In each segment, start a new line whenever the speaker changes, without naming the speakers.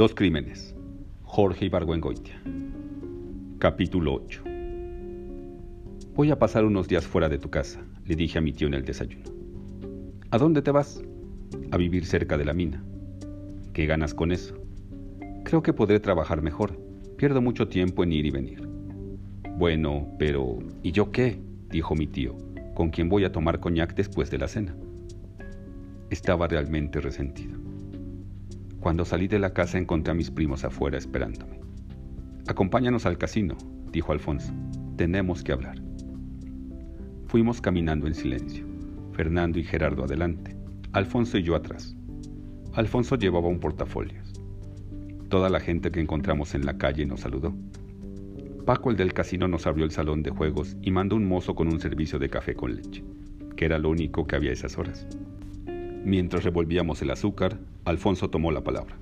Dos crímenes. Jorge Ibargüengoitia. Capítulo 8. Voy a pasar unos días fuera de tu casa, le dije a mi tío en el desayuno. ¿A dónde te vas? A vivir cerca de la mina. ¿Qué ganas con eso? Creo que podré trabajar mejor. Pierdo mucho tiempo en ir y venir. Bueno, pero ¿y yo qué? dijo mi tío, con quien voy a tomar coñac después de la cena. Estaba realmente resentido. Cuando salí de la casa encontré a mis primos afuera esperándome. Acompáñanos al casino, dijo Alfonso. Tenemos que hablar. Fuimos caminando en silencio, Fernando y Gerardo adelante, Alfonso y yo atrás. Alfonso llevaba un portafolio. Toda la gente que encontramos en la calle nos saludó. Paco, el del casino, nos abrió el salón de juegos y mandó un mozo con un servicio de café con leche, que era lo único que había esas horas. Mientras revolvíamos el azúcar, Alfonso tomó la palabra.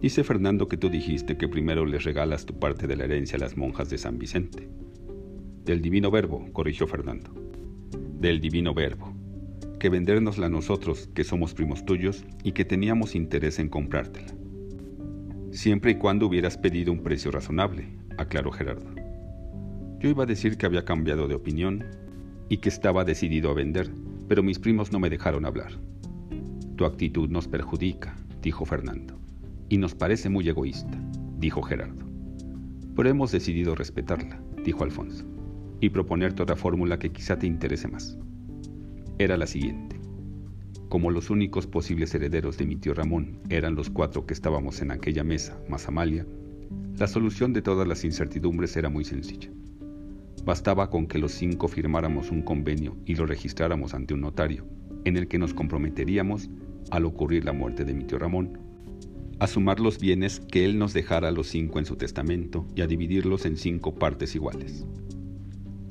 Dice Fernando que tú dijiste que primero les regalas tu parte de la herencia a las monjas de San Vicente. Del divino verbo, corrigió Fernando. Del divino verbo. Que vendérnosla a nosotros, que somos primos tuyos y que teníamos interés en comprártela. Siempre y cuando hubieras pedido un precio razonable, aclaró Gerardo. Yo iba a decir que había cambiado de opinión y que estaba decidido a vender, pero mis primos no me dejaron hablar. Tu actitud nos perjudica, dijo Fernando, y nos parece muy egoísta, dijo Gerardo. Pero hemos decidido respetarla, dijo Alfonso, y proponerte otra fórmula que quizá te interese más. Era la siguiente. Como los únicos posibles herederos de mi tío Ramón eran los cuatro que estábamos en aquella mesa, más Amalia, la solución de todas las incertidumbres era muy sencilla. Bastaba con que los cinco firmáramos un convenio y lo registráramos ante un notario, en el que nos comprometeríamos, al ocurrir la muerte de mi tío Ramón, a sumar los bienes que él nos dejara a los cinco en su testamento y a dividirlos en cinco partes iguales.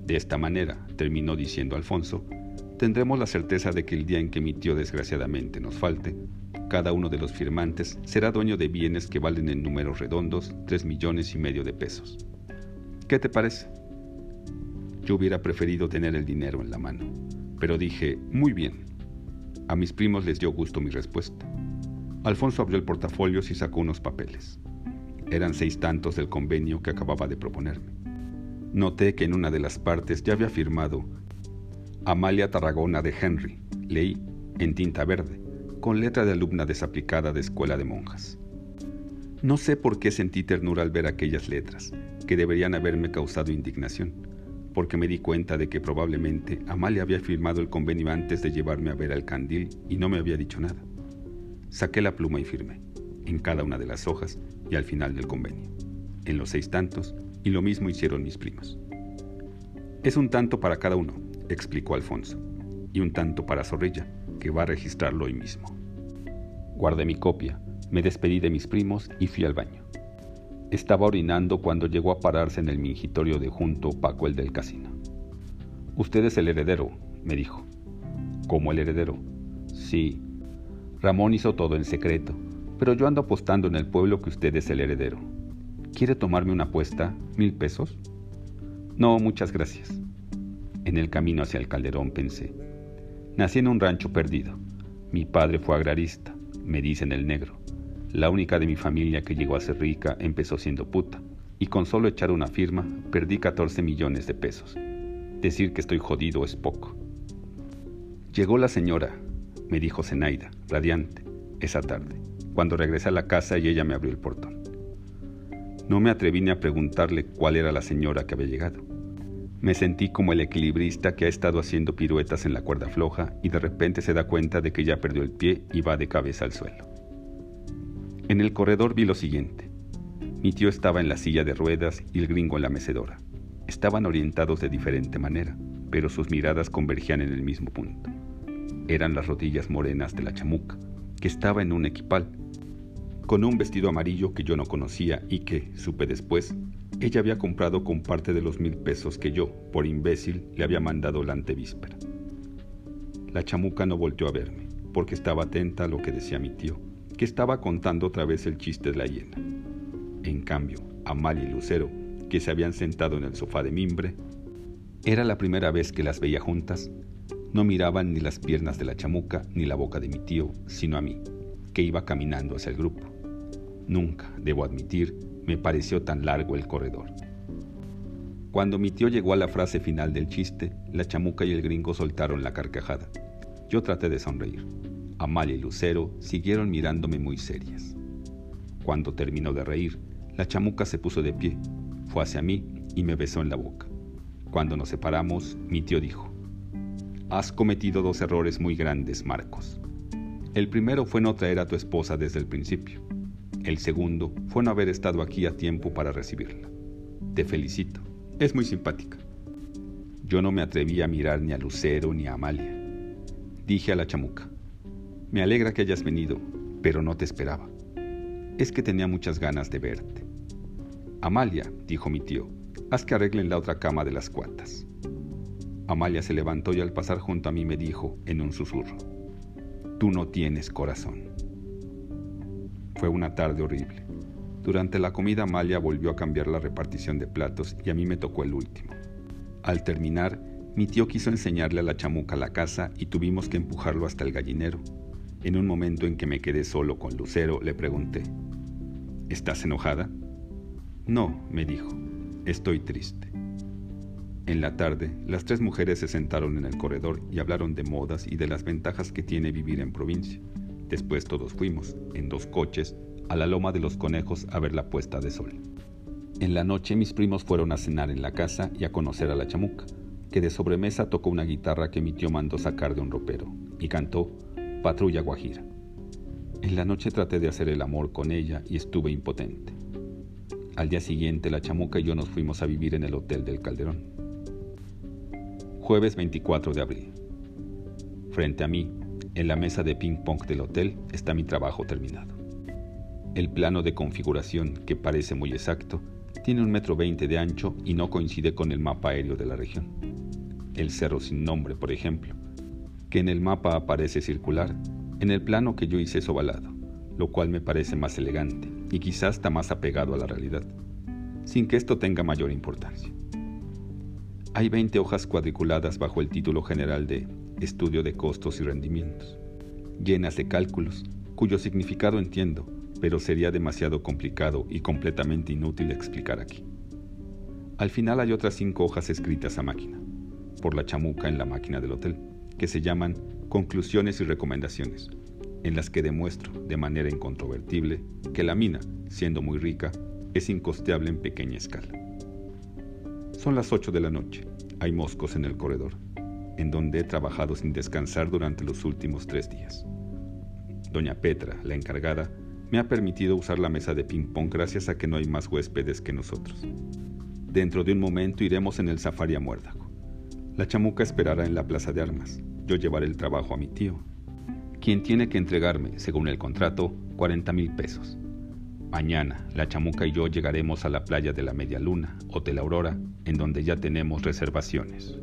De esta manera, terminó diciendo Alfonso, tendremos la certeza de que el día en que mi tío desgraciadamente nos falte, cada uno de los firmantes será dueño de bienes que valen en números redondos tres millones y medio de pesos. ¿Qué te parece? Yo hubiera preferido tener el dinero en la mano, pero dije, muy bien. A mis primos les dio gusto mi respuesta. Alfonso abrió el portafolio y sacó unos papeles. Eran seis tantos del convenio que acababa de proponerme. Noté que en una de las partes ya había firmado Amalia Tarragona de Henry, leí, en tinta verde, con letra de alumna desaplicada de escuela de monjas. No sé por qué sentí ternura al ver aquellas letras, que deberían haberme causado indignación porque me di cuenta de que probablemente Amalia había firmado el convenio antes de llevarme a ver al candil y no me había dicho nada. Saqué la pluma y firmé, en cada una de las hojas y al final del convenio, en los seis tantos, y lo mismo hicieron mis primos. Es un tanto para cada uno, explicó Alfonso, y un tanto para Zorrilla, que va a registrarlo hoy mismo. Guardé mi copia, me despedí de mis primos y fui al baño. Estaba orinando cuando llegó a pararse en el mingitorio de junto Paco el del casino. Usted es el heredero, me dijo. ¿Cómo el heredero? Sí. Ramón hizo todo en secreto, pero yo ando apostando en el pueblo que usted es el heredero. ¿Quiere tomarme una apuesta? ¿Mil pesos? No, muchas gracias. En el camino hacia el calderón pensé. Nací en un rancho perdido. Mi padre fue agrarista, me dicen el negro. La única de mi familia que llegó a ser rica empezó siendo puta, y con solo echar una firma perdí 14 millones de pesos. Decir que estoy jodido es poco. Llegó la señora, me dijo Zenaida, radiante, esa tarde, cuando regresé a la casa y ella me abrió el portón. No me atreví ni a preguntarle cuál era la señora que había llegado. Me sentí como el equilibrista que ha estado haciendo piruetas en la cuerda floja y de repente se da cuenta de que ya perdió el pie y va de cabeza al suelo. En el corredor vi lo siguiente. Mi tío estaba en la silla de ruedas y el gringo en la mecedora. Estaban orientados de diferente manera, pero sus miradas convergían en el mismo punto. Eran las rodillas morenas de la chamuca, que estaba en un equipal, con un vestido amarillo que yo no conocía y que, supe después, ella había comprado con parte de los mil pesos que yo, por imbécil, le había mandado la antevíspera. La chamuca no volteó a verme, porque estaba atenta a lo que decía mi tío que estaba contando otra vez el chiste de la hiena. En cambio, Amalia y Lucero, que se habían sentado en el sofá de mimbre, era la primera vez que las veía juntas, no miraban ni las piernas de la chamuca ni la boca de mi tío, sino a mí, que iba caminando hacia el grupo. Nunca, debo admitir, me pareció tan largo el corredor. Cuando mi tío llegó a la frase final del chiste, la chamuca y el gringo soltaron la carcajada. Yo traté de sonreír. Amalia y Lucero siguieron mirándome muy serias. Cuando terminó de reír, la chamuca se puso de pie, fue hacia mí y me besó en la boca. Cuando nos separamos, mi tío dijo, Has cometido dos errores muy grandes, Marcos. El primero fue no traer a tu esposa desde el principio. El segundo fue no haber estado aquí a tiempo para recibirla. Te felicito. Es muy simpática. Yo no me atreví a mirar ni a Lucero ni a Amalia. Dije a la chamuca, me alegra que hayas venido, pero no te esperaba. Es que tenía muchas ganas de verte. Amalia, dijo mi tío, haz que arreglen la otra cama de las cuatas. Amalia se levantó y al pasar junto a mí me dijo en un susurro, tú no tienes corazón. Fue una tarde horrible. Durante la comida Amalia volvió a cambiar la repartición de platos y a mí me tocó el último. Al terminar, mi tío quiso enseñarle a la chamuca la casa y tuvimos que empujarlo hasta el gallinero. En un momento en que me quedé solo con Lucero, le pregunté, ¿Estás enojada? No, me dijo, estoy triste. En la tarde, las tres mujeres se sentaron en el corredor y hablaron de modas y de las ventajas que tiene vivir en provincia. Después todos fuimos, en dos coches, a la loma de los conejos a ver la puesta de sol. En la noche mis primos fueron a cenar en la casa y a conocer a la chamuca, que de sobremesa tocó una guitarra que mi tío mandó sacar de un ropero, y cantó Patrulla Guajira. En la noche traté de hacer el amor con ella y estuve impotente. Al día siguiente la chamuca y yo nos fuimos a vivir en el Hotel del Calderón. Jueves 24 de abril. Frente a mí, en la mesa de ping-pong del hotel, está mi trabajo terminado. El plano de configuración, que parece muy exacto, tiene un metro veinte de ancho y no coincide con el mapa aéreo de la región. El cerro sin nombre, por ejemplo, que en el mapa aparece circular, en el plano que yo hice es ovalado, lo cual me parece más elegante y quizás está más apegado a la realidad, sin que esto tenga mayor importancia. Hay 20 hojas cuadriculadas bajo el título general de Estudio de costos y rendimientos, llenas de cálculos, cuyo significado entiendo, pero sería demasiado complicado y completamente inútil explicar aquí. Al final hay otras cinco hojas escritas a máquina, por la chamuca en la máquina del hotel, que se llaman conclusiones y recomendaciones, en las que demuestro de manera incontrovertible que la mina, siendo muy rica, es incosteable en pequeña escala. Son las 8 de la noche, hay moscos en el corredor, en donde he trabajado sin descansar durante los últimos tres días. Doña Petra, la encargada, me ha permitido usar la mesa de ping-pong gracias a que no hay más huéspedes que nosotros. Dentro de un momento iremos en el safari a Muérdago. La chamuca esperará en la plaza de armas. Yo llevaré el trabajo a mi tío, quien tiene que entregarme, según el contrato, 40 mil pesos. Mañana, la chamuca y yo llegaremos a la playa de la Media Luna, Hotel Aurora, en donde ya tenemos reservaciones.